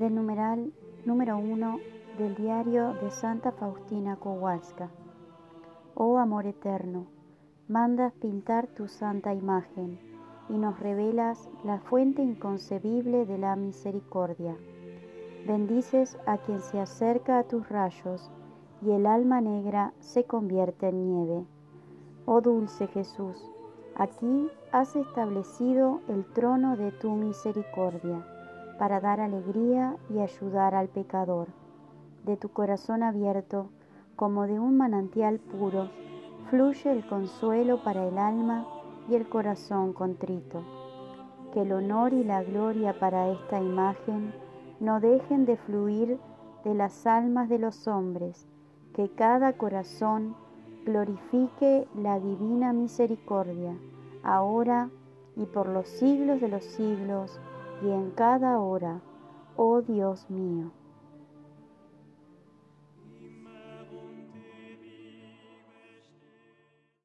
del numeral número 1 del diario de Santa Faustina Kowalska. Oh amor eterno, mandas pintar tu santa imagen y nos revelas la fuente inconcebible de la misericordia. Bendices a quien se acerca a tus rayos y el alma negra se convierte en nieve. Oh dulce Jesús, aquí has establecido el trono de tu misericordia para dar alegría y ayudar al pecador. De tu corazón abierto, como de un manantial puro, fluye el consuelo para el alma y el corazón contrito. Que el honor y la gloria para esta imagen no dejen de fluir de las almas de los hombres, que cada corazón glorifique la divina misericordia, ahora y por los siglos de los siglos y en cada hora, oh Dios mío.